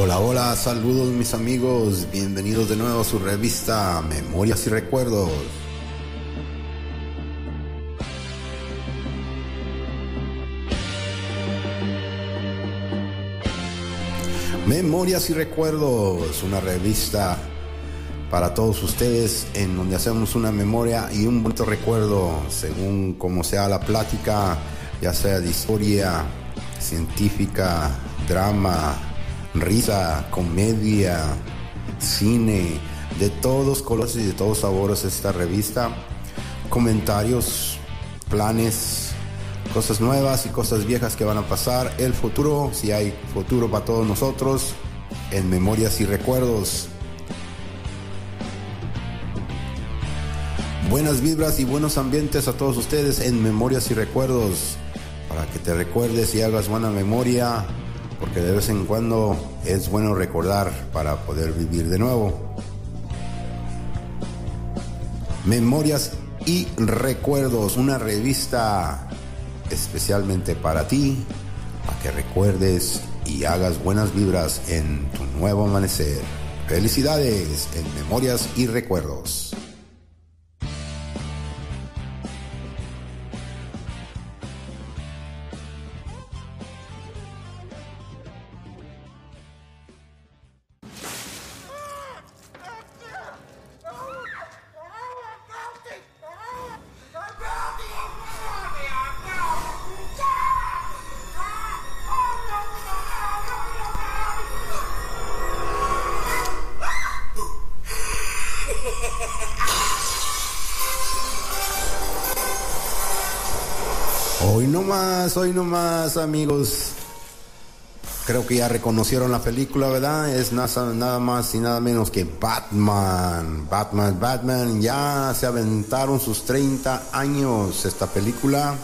Hola, hola, saludos mis amigos, bienvenidos de nuevo a su revista Memorias y Recuerdos. Memorias y Recuerdos, una revista para todos ustedes en donde hacemos una memoria y un bonito recuerdo según como sea la plática, ya sea de historia, científica, drama, risa, comedia, cine, de todos colores y de todos sabores esta revista. Comentarios, planes, cosas nuevas y cosas viejas que van a pasar. El futuro, si hay futuro para todos nosotros, en memorias y recuerdos. Buenas vibras y buenos ambientes a todos ustedes en memorias y recuerdos. Para que te recuerdes y hagas buena memoria porque de vez en cuando es bueno recordar para poder vivir de nuevo. Memorias y Recuerdos, una revista especialmente para ti, para que recuerdes y hagas buenas vibras en tu nuevo amanecer. Felicidades en Memorias y Recuerdos. Hoy nomás, amigos. Creo que ya reconocieron la película, ¿verdad? Es nada, nada más y nada menos que Batman. Batman, Batman. Ya se aventaron sus 30 años esta película.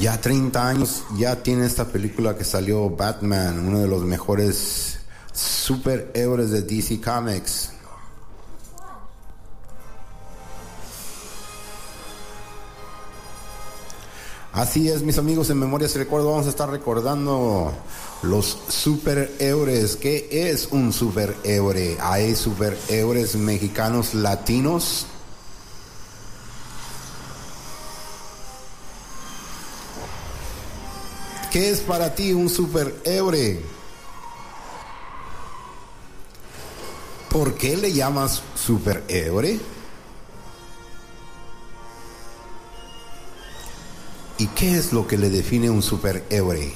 Ya 30 años ya tiene esta película que salió Batman, uno de los mejores superhéroes de DC Comics. Así es, mis amigos, en Memorias y Recuerdo vamos a estar recordando los superhéroes. ¿Qué es un superhéroe? ¿Hay superhéroes mexicanos latinos? ¿Qué es para ti un superhéroe? ¿Por qué le llamas superhéroe? ¿Y qué es lo que le define un superhéroe?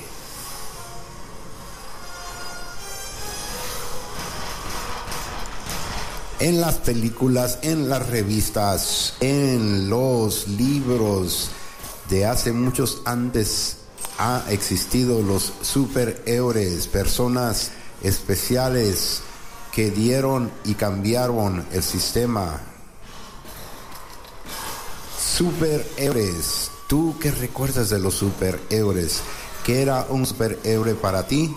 En las películas, en las revistas, en los libros de hace muchos antes ha existido los superhéroes, personas especiales que dieron y cambiaron el sistema. Superhéroes ¿Tú qué recuerdas de los superhéroes? ¿Qué era un superhéroe para ti?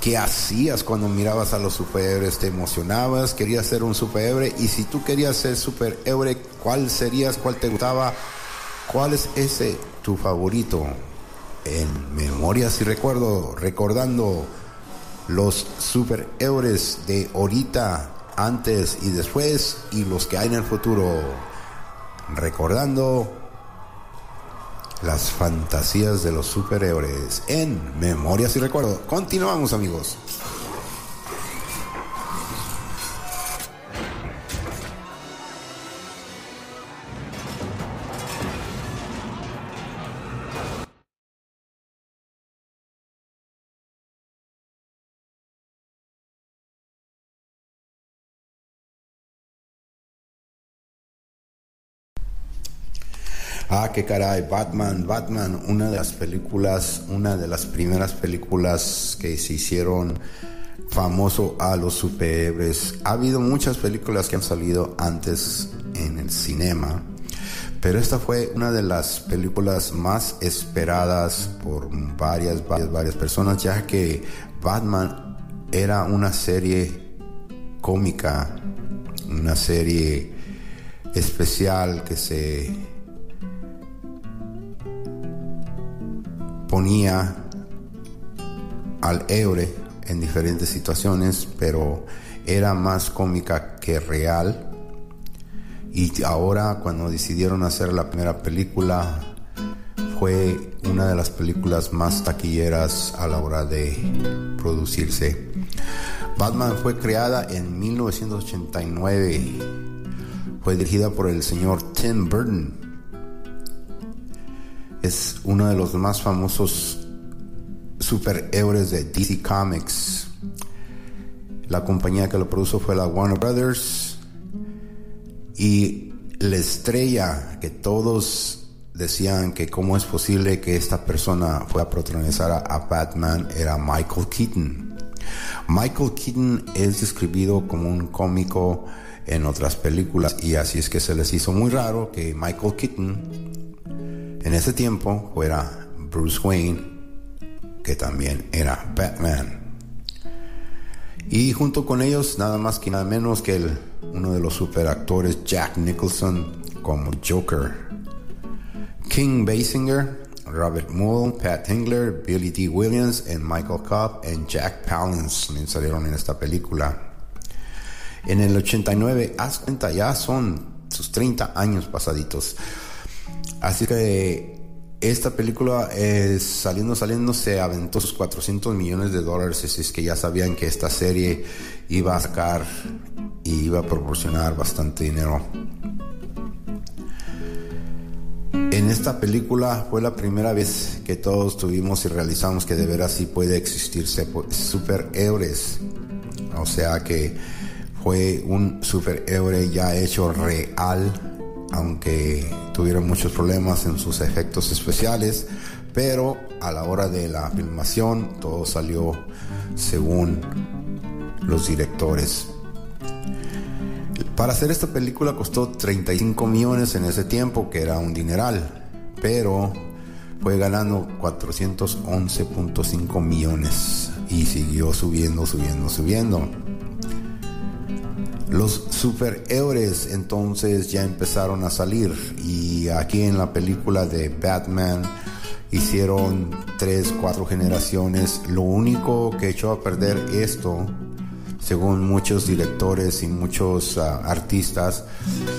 ¿Qué hacías cuando mirabas a los superhéroes? ¿Te emocionabas? ¿Querías ser un superhéroe? Y si tú querías ser superhéroe, ¿cuál serías? ¿Cuál te gustaba? ¿Cuál es ese tu favorito? En memorias y recuerdo, recordando los superhéroes de ahorita, antes y después y los que hay en el futuro recordando las fantasías de los superhéroes en Memorias y Recuerdos. Continuamos amigos. Ah, qué caray, Batman, Batman, una de las películas, una de las primeras películas que se hicieron famoso a los superhéroes. Ha habido muchas películas que han salido antes en el cinema, pero esta fue una de las películas más esperadas por varias, varias, varias personas, ya que Batman era una serie cómica, una serie especial que se ponía al Eure en diferentes situaciones, pero era más cómica que real. Y ahora cuando decidieron hacer la primera película, fue una de las películas más taquilleras a la hora de producirse. Batman fue creada en 1989. Fue dirigida por el señor Tim Burton. Es uno de los más famosos superhéroes de DC Comics. La compañía que lo produjo fue la Warner Brothers. Y la estrella que todos decían que cómo es posible que esta persona fuera a protagonizar a, Batman era Michael Keaton. Michael Keaton es describido como un cómico en otras películas y así es que se les hizo muy raro que Michael Keaton en ese tiempo fuera Bruce Wayne, que también era Batman. Y junto con ellos, nada más que nada menos que el, uno de los superactores Jack Nicholson como Joker. King Basinger, Robert Mull, Pat Hingler, Billy D. Williams, and Michael Cobb and Jack Palance salieron en esta película. En el 89, haz cuenta, ya son sus 30 años pasaditos. Así que esta película es saliendo, saliendo, se aventó sus 400 millones de dólares. Así es que ya sabían que esta serie iba a sacar y iba a proporcionar bastante dinero en esta película fue la primera vez que todos tuvimos y realizamos que de veras sí puede existir superhéroes. O sea que fue un superhéroe ya hecho real, aunque tuvieron muchos problemas en sus efectos especiales, pero a la hora de la filmación todo salió según los directores. Para hacer esta película costó 35 millones en ese tiempo, que era un dineral, pero fue ganando 411.5 millones y siguió subiendo, subiendo, subiendo. Los superhéroes entonces ya empezaron a salir y aquí en la película de Batman hicieron tres, cuatro generaciones. Lo único que echó a perder esto según muchos directores y muchos ah, artistas,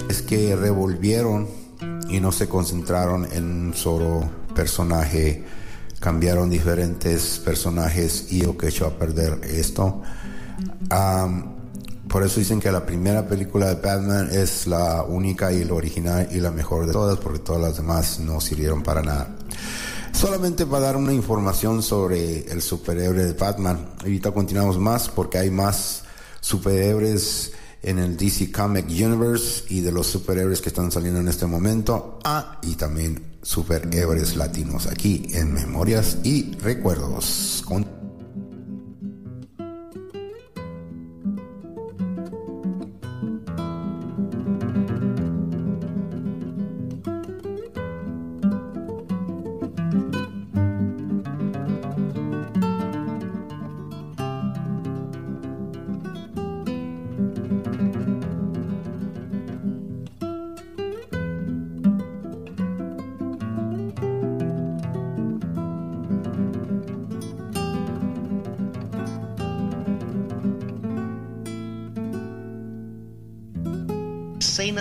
es que revolvieron y no se concentraron en un solo personaje, cambiaron diferentes personajes y lo que echó a perder esto. Por eso dicen que la primera película de Batman es la única y la original y la mejor de todas, porque todas las demás no sirvieron para nada. Solamente para dar una información sobre el superhéroe de Batman. Ahorita continuamos más porque hay más superhéroes en el DC Comic Universe y de los superhéroes que están saliendo en este momento. Ah, y también superhéroes latinos aquí en Memorias y Recuerdos.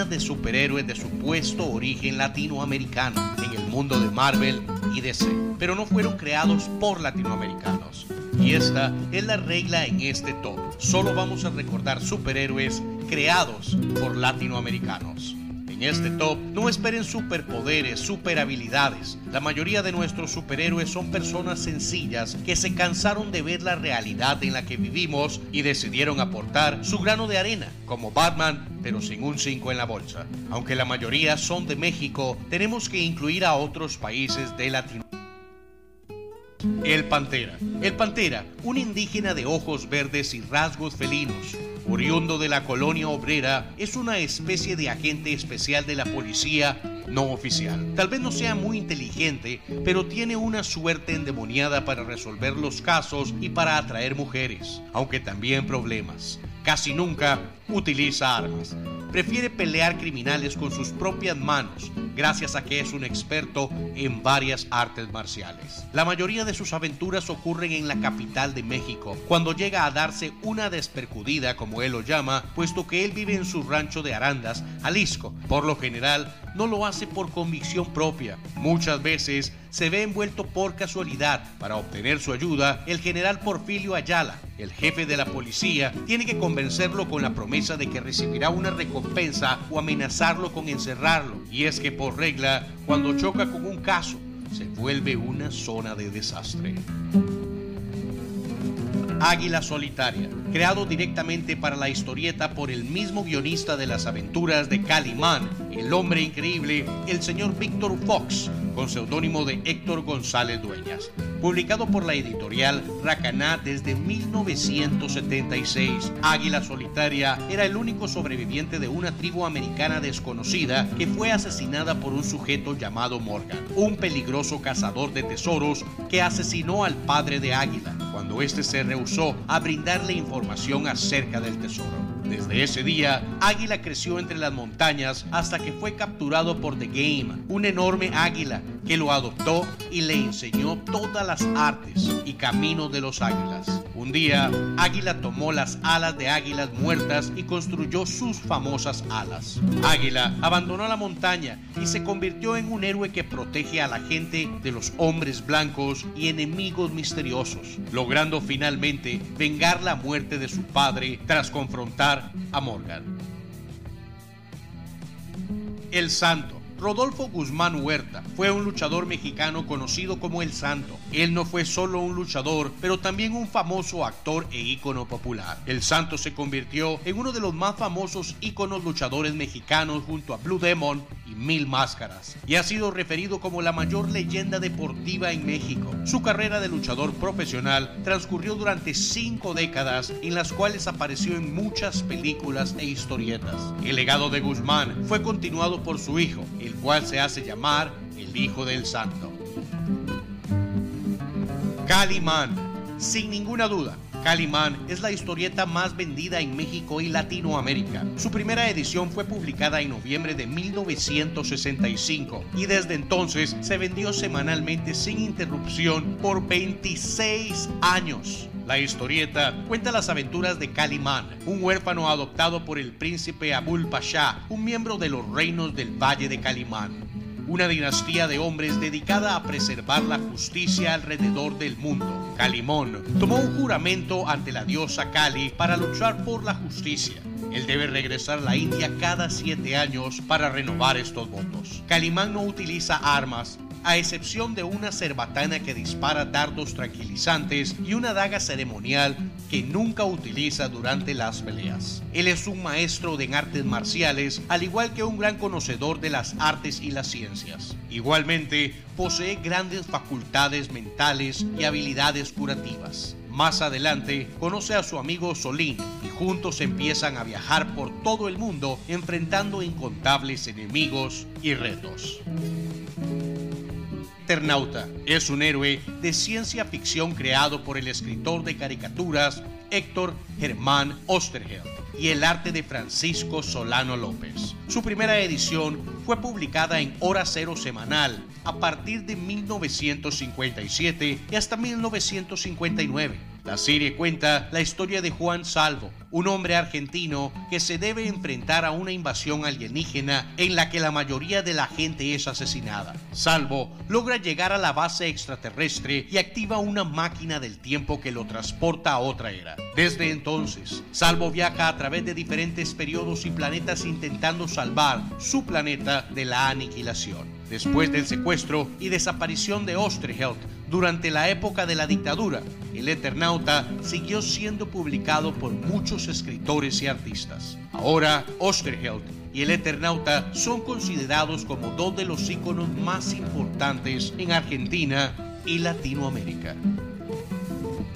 De superhéroes de supuesto origen latinoamericano en el mundo de Marvel y DC, pero no fueron creados por latinoamericanos. Y esta es la regla en este top. Solo vamos a recordar superhéroes creados por latinoamericanos. En este top no esperen superpoderes, super habilidades. La mayoría de nuestros superhéroes son personas sencillas que se cansaron de ver la realidad en la que vivimos y decidieron aportar su grano de arena, como Batman, pero sin un 5 en la bolsa. Aunque la mayoría son de México, tenemos que incluir a otros países de Latinoamérica. El Pantera. El Pantera, un indígena de ojos verdes y rasgos felinos, oriundo de la colonia obrera, es una especie de agente especial de la policía no oficial. Tal vez no sea muy inteligente, pero tiene una suerte endemoniada para resolver los casos y para atraer mujeres, aunque también problemas. Casi nunca utiliza armas. Prefiere pelear criminales con sus propias manos gracias a que es un experto en varias artes marciales. La mayoría de sus aventuras ocurren en la capital de México, cuando llega a darse una despercudida, como él lo llama, puesto que él vive en su rancho de Arandas, Jalisco. Por lo general, no lo hace por convicción propia. Muchas veces se ve envuelto por casualidad. Para obtener su ayuda, el general Porfirio Ayala, el jefe de la policía, tiene que convencerlo con la promesa de que recibirá una recompensa o amenazarlo con encerrarlo. Y es que por regla, cuando choca con un caso, se vuelve una zona de desastre. Águila Solitaria, creado directamente para la historieta por el mismo guionista de las aventuras de Calimán, el hombre increíble, el señor Víctor Fox, con seudónimo de Héctor González Dueñas. Publicado por la editorial Racaná desde 1976, Águila Solitaria era el único sobreviviente de una tribu americana desconocida que fue asesinada por un sujeto llamado Morgan, un peligroso cazador de tesoros que asesinó al padre de Águila cuando éste se rehusó a brindarle información acerca del tesoro. Desde ese día, Águila creció entre las montañas hasta que fue capturado por The Game, un enorme águila que lo adoptó y le enseñó todas las artes y caminos de los águilas. Un día, Águila tomó las alas de águilas muertas y construyó sus famosas alas. Águila abandonó la montaña y se convirtió en un héroe que protege a la gente de los hombres blancos y enemigos misteriosos, logrando finalmente vengar la muerte de su padre tras confrontar a Morgan. El Santo Rodolfo Guzmán Huerta fue un luchador mexicano conocido como El Santo. Él no fue solo un luchador, pero también un famoso actor e ícono popular. El Santo se convirtió en uno de los más famosos íconos luchadores mexicanos junto a Blue Demon Mil Máscaras, y ha sido referido como la mayor leyenda deportiva en México. Su carrera de luchador profesional transcurrió durante cinco décadas en las cuales apareció en muchas películas e historietas. El legado de Guzmán fue continuado por su hijo, el cual se hace llamar el Hijo del Santo. Calimán, sin ninguna duda, Calimán es la historieta más vendida en México y Latinoamérica. Su primera edición fue publicada en noviembre de 1965 y desde entonces se vendió semanalmente sin interrupción por 26 años. La historieta cuenta las aventuras de Calimán, un huérfano adoptado por el príncipe Abul Pasha, un miembro de los reinos del Valle de Calimán una dinastía de hombres dedicada a preservar la justicia alrededor del mundo. Calimón tomó un juramento ante la diosa Kali para luchar por la justicia. Él debe regresar a la India cada siete años para renovar estos votos. Calimán no utiliza armas, a excepción de una cerbatana que dispara dardos tranquilizantes y una daga ceremonial que nunca utiliza durante las peleas. Él es un maestro de artes marciales, al igual que un gran conocedor de las artes y las ciencias. Igualmente, posee grandes facultades mentales y habilidades curativas. Más adelante, conoce a su amigo Solín y juntos empiezan a viajar por todo el mundo enfrentando incontables enemigos y retos. Eternauta es un héroe de ciencia ficción creado por el escritor de caricaturas Héctor Germán Osterheld y el arte de Francisco Solano López. Su primera edición fue publicada en Hora Cero Semanal a partir de 1957 y hasta 1959 la serie cuenta la historia de Juan Salvo, un hombre argentino que se debe enfrentar a una invasión alienígena en la que la mayoría de la gente es asesinada. Salvo logra llegar a la base extraterrestre y activa una máquina del tiempo que lo transporta a otra era. Desde entonces, Salvo viaja a través de diferentes periodos y planetas intentando salvar su planeta de la aniquilación. Después del secuestro y desaparición de Osterheld durante la época de la dictadura, el Eternauta siguió siendo publicado por muchos escritores y artistas. Ahora, Osterheld y el Eternauta son considerados como dos de los íconos más importantes en Argentina y Latinoamérica.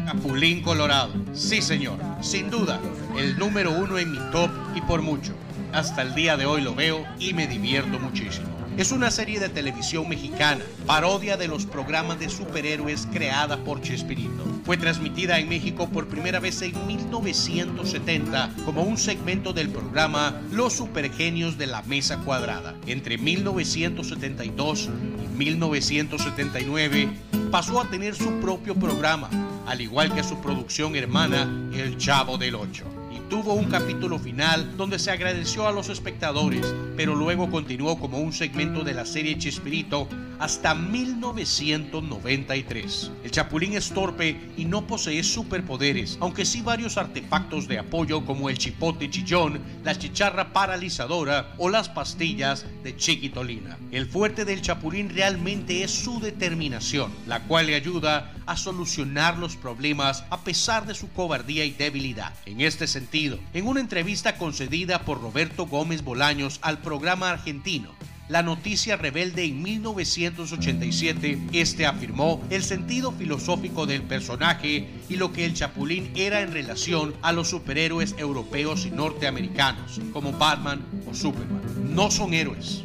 Capulín Colorado, sí señor, sin duda, el número uno en mi top y por mucho. Hasta el día de hoy lo veo y me divierto muchísimo. Es una serie de televisión mexicana, parodia de los programas de superhéroes creada por Chespirito. Fue transmitida en México por primera vez en 1970 como un segmento del programa Los Supergenios de la Mesa Cuadrada. Entre 1972 y 1979 pasó a tener su propio programa, al igual que su producción hermana El Chavo del Ocho tuvo un capítulo final donde se agradeció a los espectadores, pero luego continuó como un segmento de la serie Chespirito hasta 1993. El Chapulín es torpe y no posee superpoderes, aunque sí varios artefactos de apoyo como el chipote chillón, la chicharra paralizadora o las pastillas de chiquitolina. El fuerte del Chapulín realmente es su determinación, la cual le ayuda a solucionar los problemas a pesar de su cobardía y debilidad. En este sentido, en una entrevista concedida por Roberto Gómez Bolaños al programa argentino la noticia rebelde en 1987, este afirmó el sentido filosófico del personaje y lo que el Chapulín era en relación a los superhéroes europeos y norteamericanos, como Batman o Superman. No son héroes.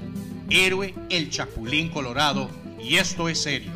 Héroe el Chapulín Colorado, y esto es serio.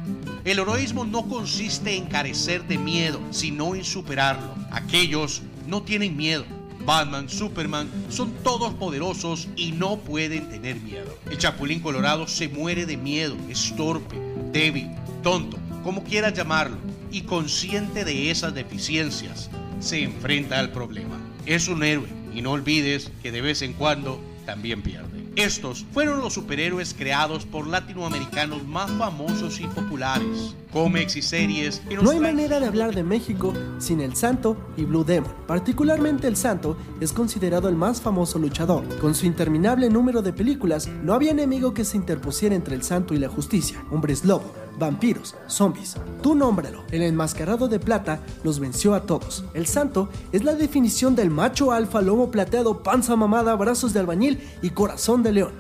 El heroísmo no consiste en carecer de miedo, sino en superarlo. Aquellos no tienen miedo Batman, Superman, son todos poderosos y no pueden tener miedo. El Chapulín Colorado se muere de miedo, es torpe, débil, tonto, como quieras llamarlo, y consciente de esas deficiencias, se enfrenta al problema. Es un héroe y no olvides que de vez en cuando también pierde. Estos fueron los superhéroes creados por latinoamericanos más famosos y populares. Cómics y series No hay manera de hablar de México sin el Santo y Blue Demon. Particularmente el Santo es considerado el más famoso luchador. Con su interminable número de películas, no había enemigo que se interpusiera entre el Santo y la justicia. Hombres lobo, vampiros, zombies. Tú nómbralo. El enmascarado de plata los venció a todos. El santo es la definición del macho alfa, lomo plateado, panza mamada, brazos de albañil y corazón de león.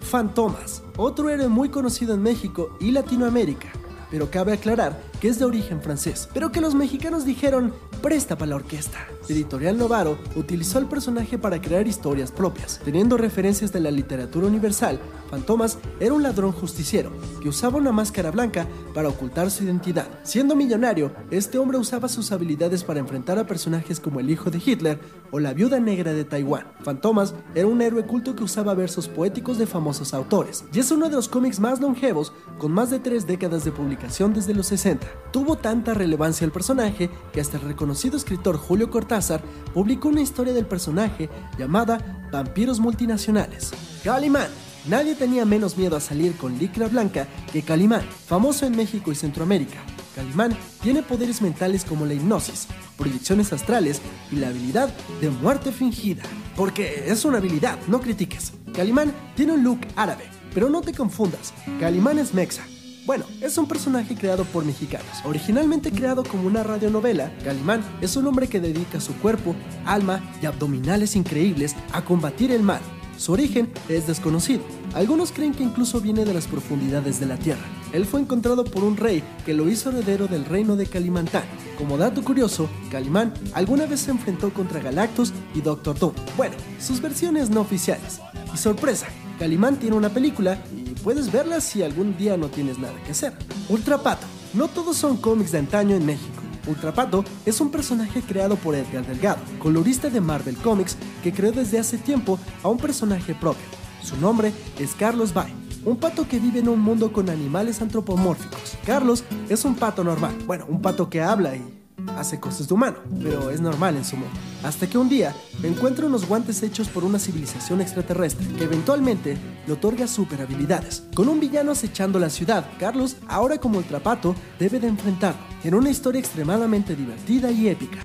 Fantomas, otro héroe muy conocido en México y Latinoamérica, pero cabe aclarar que es de origen francés, pero que los mexicanos dijeron presta para la orquesta. Editorial Novaro utilizó el personaje para crear historias propias, teniendo referencias de la literatura universal. Fantomas era un ladrón justiciero que usaba una máscara blanca para ocultar su identidad. Siendo millonario, este hombre usaba sus habilidades para enfrentar a personajes como el hijo de Hitler o la viuda negra de Taiwán. Fantomas era un héroe culto que usaba versos poéticos de famosos autores, y es uno de los cómics más longevos, con más de tres décadas de publicación desde los 60. Tuvo tanta relevancia el personaje que hasta el reconocido escritor Julio Cortázar publicó una historia del personaje llamada Vampiros Multinacionales. Calimán. Nadie tenía menos miedo a salir con licra blanca que Calimán, famoso en México y Centroamérica. Calimán tiene poderes mentales como la hipnosis, proyecciones astrales y la habilidad de muerte fingida. Porque es una habilidad, no critiques. Calimán tiene un look árabe, pero no te confundas, Calimán es mexa bueno, es un personaje creado por mexicanos. Originalmente creado como una radionovela, Calimán es un hombre que dedica su cuerpo, alma y abdominales increíbles a combatir el mal. Su origen es desconocido. Algunos creen que incluso viene de las profundidades de la Tierra. Él fue encontrado por un rey que lo hizo heredero del reino de Calimantán. Como dato curioso, Calimán alguna vez se enfrentó contra Galactus y Doctor Doom. Bueno, sus versiones no oficiales. Y sorpresa, Calimán tiene una película puedes verla si algún día no tienes nada que hacer. Ultrapato. No todos son cómics de antaño en México. Ultrapato es un personaje creado por Edgar Delgado, colorista de Marvel Comics, que creó desde hace tiempo a un personaje propio. Su nombre es Carlos Bay, un pato que vive en un mundo con animales antropomórficos. Carlos es un pato normal, bueno, un pato que habla y hace cosas de humano, pero es normal en su mundo. Hasta que un día encuentra unos guantes hechos por una civilización extraterrestre que eventualmente le otorga super habilidades. Con un villano acechando la ciudad, Carlos, ahora como el trapato, debe de enfrentarlo en una historia extremadamente divertida y épica.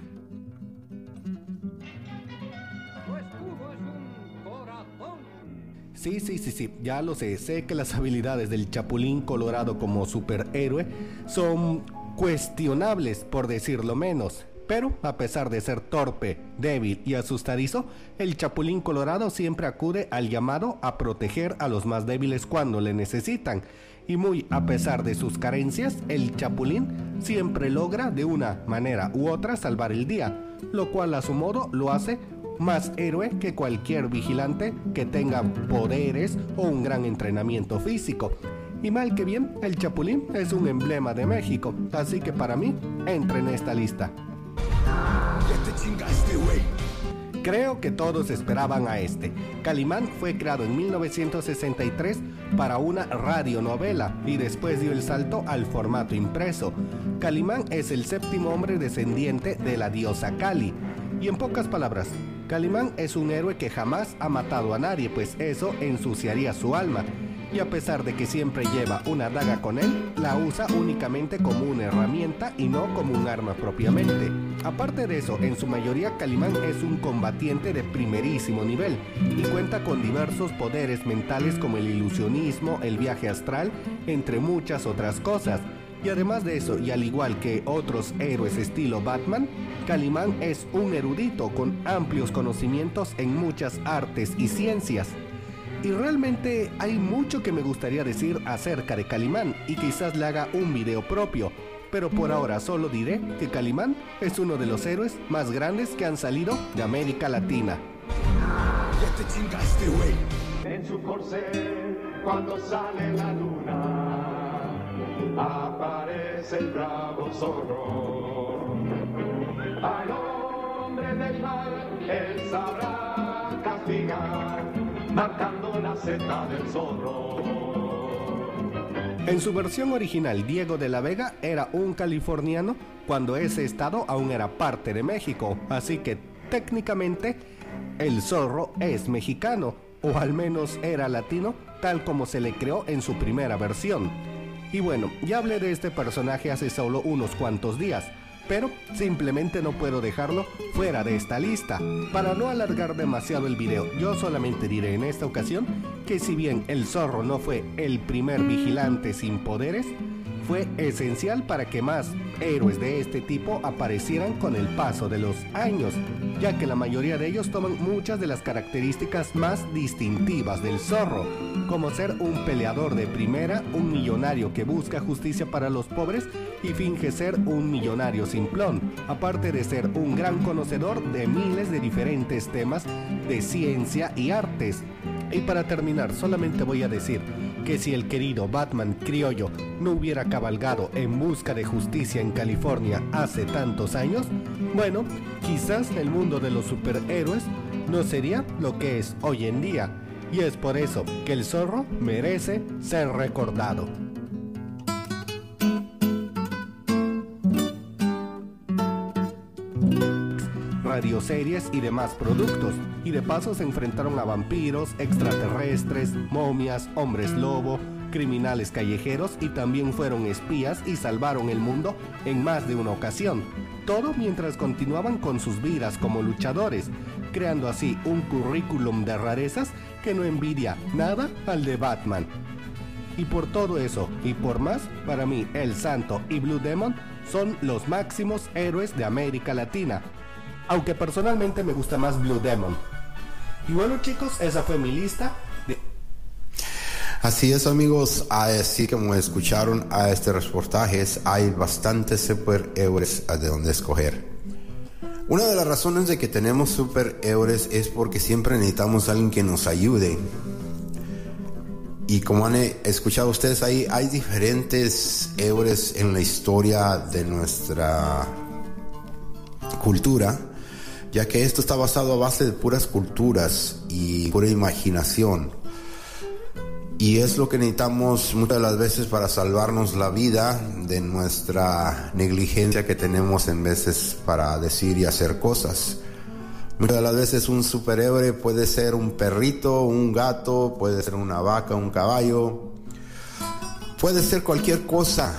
Sí, sí, sí, sí, ya lo sé. Sé que las habilidades del Chapulín Colorado como superhéroe son cuestionables, por decirlo menos. Pero, a pesar de ser torpe, débil y asustadizo, el Chapulín Colorado siempre acude al llamado a proteger a los más débiles cuando le necesitan. Y muy a pesar de sus carencias, el Chapulín siempre logra de una manera u otra salvar el día, lo cual a su modo lo hace más héroe que cualquier vigilante que tenga poderes o un gran entrenamiento físico. Y mal que bien, el Chapulín es un emblema de México, así que para mí, entra en esta lista. Creo que todos esperaban a este. Calimán fue creado en 1963 para una radionovela y después dio el salto al formato impreso. Calimán es el séptimo hombre descendiente de la diosa Cali. Y en pocas palabras, Calimán es un héroe que jamás ha matado a nadie, pues eso ensuciaría su alma y a pesar de que siempre lleva una daga con él, la usa únicamente como una herramienta y no como un arma propiamente. Aparte de eso, en su mayoría Calimán es un combatiente de primerísimo nivel y cuenta con diversos poderes mentales como el ilusionismo, el viaje astral, entre muchas otras cosas. Y además de eso, y al igual que otros héroes estilo Batman, Calimán es un erudito con amplios conocimientos en muchas artes y ciencias. Y realmente hay mucho que me gustaría decir acerca de Calimán y quizás le haga un video propio, pero por ahora solo diré que Calimán es uno de los héroes más grandes que han salido de América Latina. Ya te chingaste, güey. En su corcel, cuando sale la luna, aparece el bravo zorro. Al hombre del mal, él sabrá castigar marcando la seta del zorro. En su versión original, Diego de la Vega era un californiano cuando ese estado aún era parte de México, así que técnicamente el zorro es mexicano, o al menos era latino, tal como se le creó en su primera versión. Y bueno, ya hablé de este personaje hace solo unos cuantos días, pero simplemente no puedo dejarlo fuera de esta lista. Para no alargar demasiado el video, yo solamente diré en esta ocasión que si bien el zorro no fue el primer vigilante sin poderes, fue esencial para que más héroes de este tipo aparecieran con el paso de los años, ya que la mayoría de ellos toman muchas de las características más distintivas del zorro, como ser un peleador de primera, un millonario que busca justicia para los pobres y finge ser un millonario simplón, aparte de ser un gran conocedor de miles de diferentes temas de ciencia y artes. Y para terminar, solamente voy a decir que si el querido Batman criollo no hubiera cabalgado en busca de justicia en California hace tantos años, bueno, quizás el mundo de los superhéroes no sería lo que es hoy en día. Y es por eso que el zorro merece ser recordado. Radioseries y demás productos, y de paso se enfrentaron a vampiros, extraterrestres, momias, hombres lobo, criminales callejeros y también fueron espías y salvaron el mundo en más de una ocasión. Todo mientras continuaban con sus vidas como luchadores, creando así un currículum de rarezas que no envidia nada al de Batman. Y por todo eso y por más, para mí El Santo y Blue Demon son los máximos héroes de América Latina, aunque personalmente me gusta más Blue Demon. Y bueno chicos, esa fue mi lista de... Así es amigos, así como escucharon a este reportaje, hay bastantes superhéroes de donde escoger. Una de las razones de que tenemos superhéroes es porque siempre necesitamos alguien que nos ayude. Y como han escuchado ustedes ahí, hay diferentes héroes en la historia de nuestra cultura ya que esto está basado a base de puras culturas y pura imaginación. Y es lo que necesitamos muchas de las veces para salvarnos la vida de nuestra negligencia que tenemos en veces para decir y hacer cosas. Muchas de las veces un superhéroe puede ser un perrito, un gato, puede ser una vaca, un caballo, puede ser cualquier cosa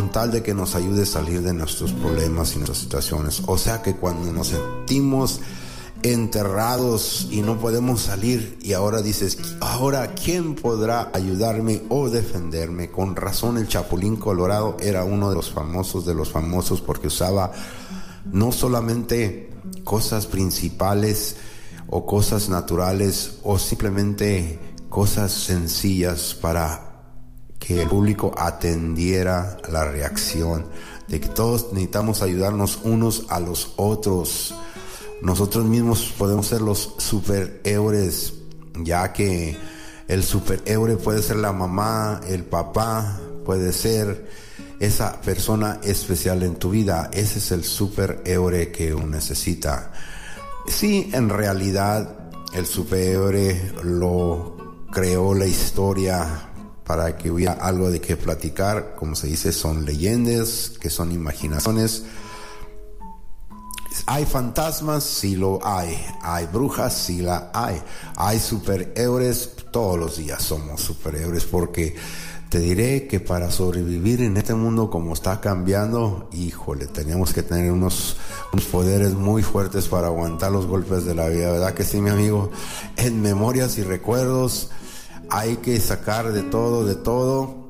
con tal de que nos ayude a salir de nuestros problemas y nuestras situaciones. O sea que cuando nos sentimos enterrados y no podemos salir y ahora dices, ahora ¿quién podrá ayudarme o defenderme? Con razón el Chapulín Colorado era uno de los famosos de los famosos porque usaba no solamente cosas principales o cosas naturales o simplemente cosas sencillas para que el público atendiera la reacción, de que todos necesitamos ayudarnos unos a los otros. nosotros mismos podemos ser los superhéroes, ya que el superhéroe puede ser la mamá, el papá, puede ser esa persona especial en tu vida. Ese es el superhéroe que uno necesita. Sí, en realidad el superhéroe lo creó la historia para que hubiera algo de qué platicar. Como se dice, son leyendas, que son imaginaciones. Hay fantasmas, sí lo hay. Hay brujas, sí la hay. Hay superhéroes, todos los días somos superhéroes porque te diré que para sobrevivir en este mundo como está cambiando, híjole, tenemos que tener unos, unos, poderes muy fuertes para aguantar los golpes de la vida, ¿verdad que sí, mi amigo? En memorias y recuerdos hay que sacar de todo, de todo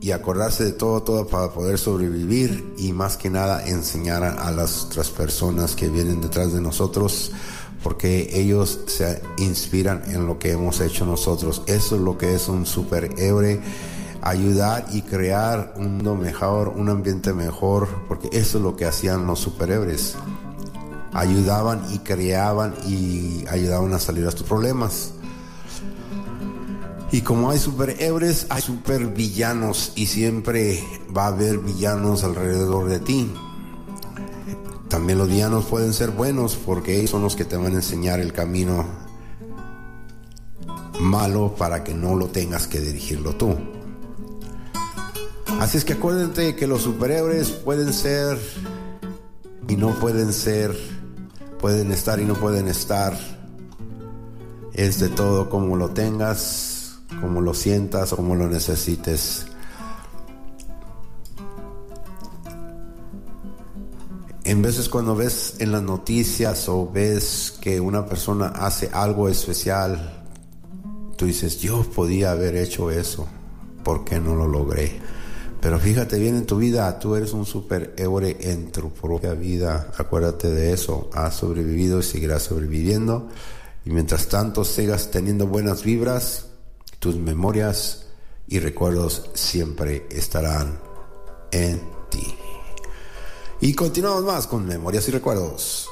y acordarse de todo, todo para poder sobrevivir y más que nada enseñar a, las otras personas que vienen detrás de nosotros porque ellos se inspiran en lo que hemos hecho nosotros. Eso es lo que es un superhéroe ayudar y crear un mundo mejor, un ambiente mejor, porque eso es lo que hacían los superhéroes. Ayudaban y creaban y ayudaban a salir a tus problemas. Y como hay superhéroes, hay supervillanos y siempre va a haber villanos alrededor de ti. También los villanos pueden ser buenos porque ellos son los que te van a enseñar el camino malo para que no lo tengas que dirigirlo tú. Así es que acuérdate que los superhéroes pueden ser y no pueden ser, pueden estar y no pueden estar. Es de todo como lo tengas, como lo sientas o como lo necesites. En veces cuando ves en las noticias o ves que una persona hace algo especial, tú dices, yo podía haber hecho eso, ¿por qué no lo logré? Pero fíjate bien en tu vida, tú eres un superhéroe en tu propia vida. Acuérdate de eso. Has sobrevivido y seguirás sobreviviendo. Y mientras tanto sigas teniendo buenas vibras, tus memorias y recuerdos siempre estarán en ti. Y continuamos más con memorias y recuerdos.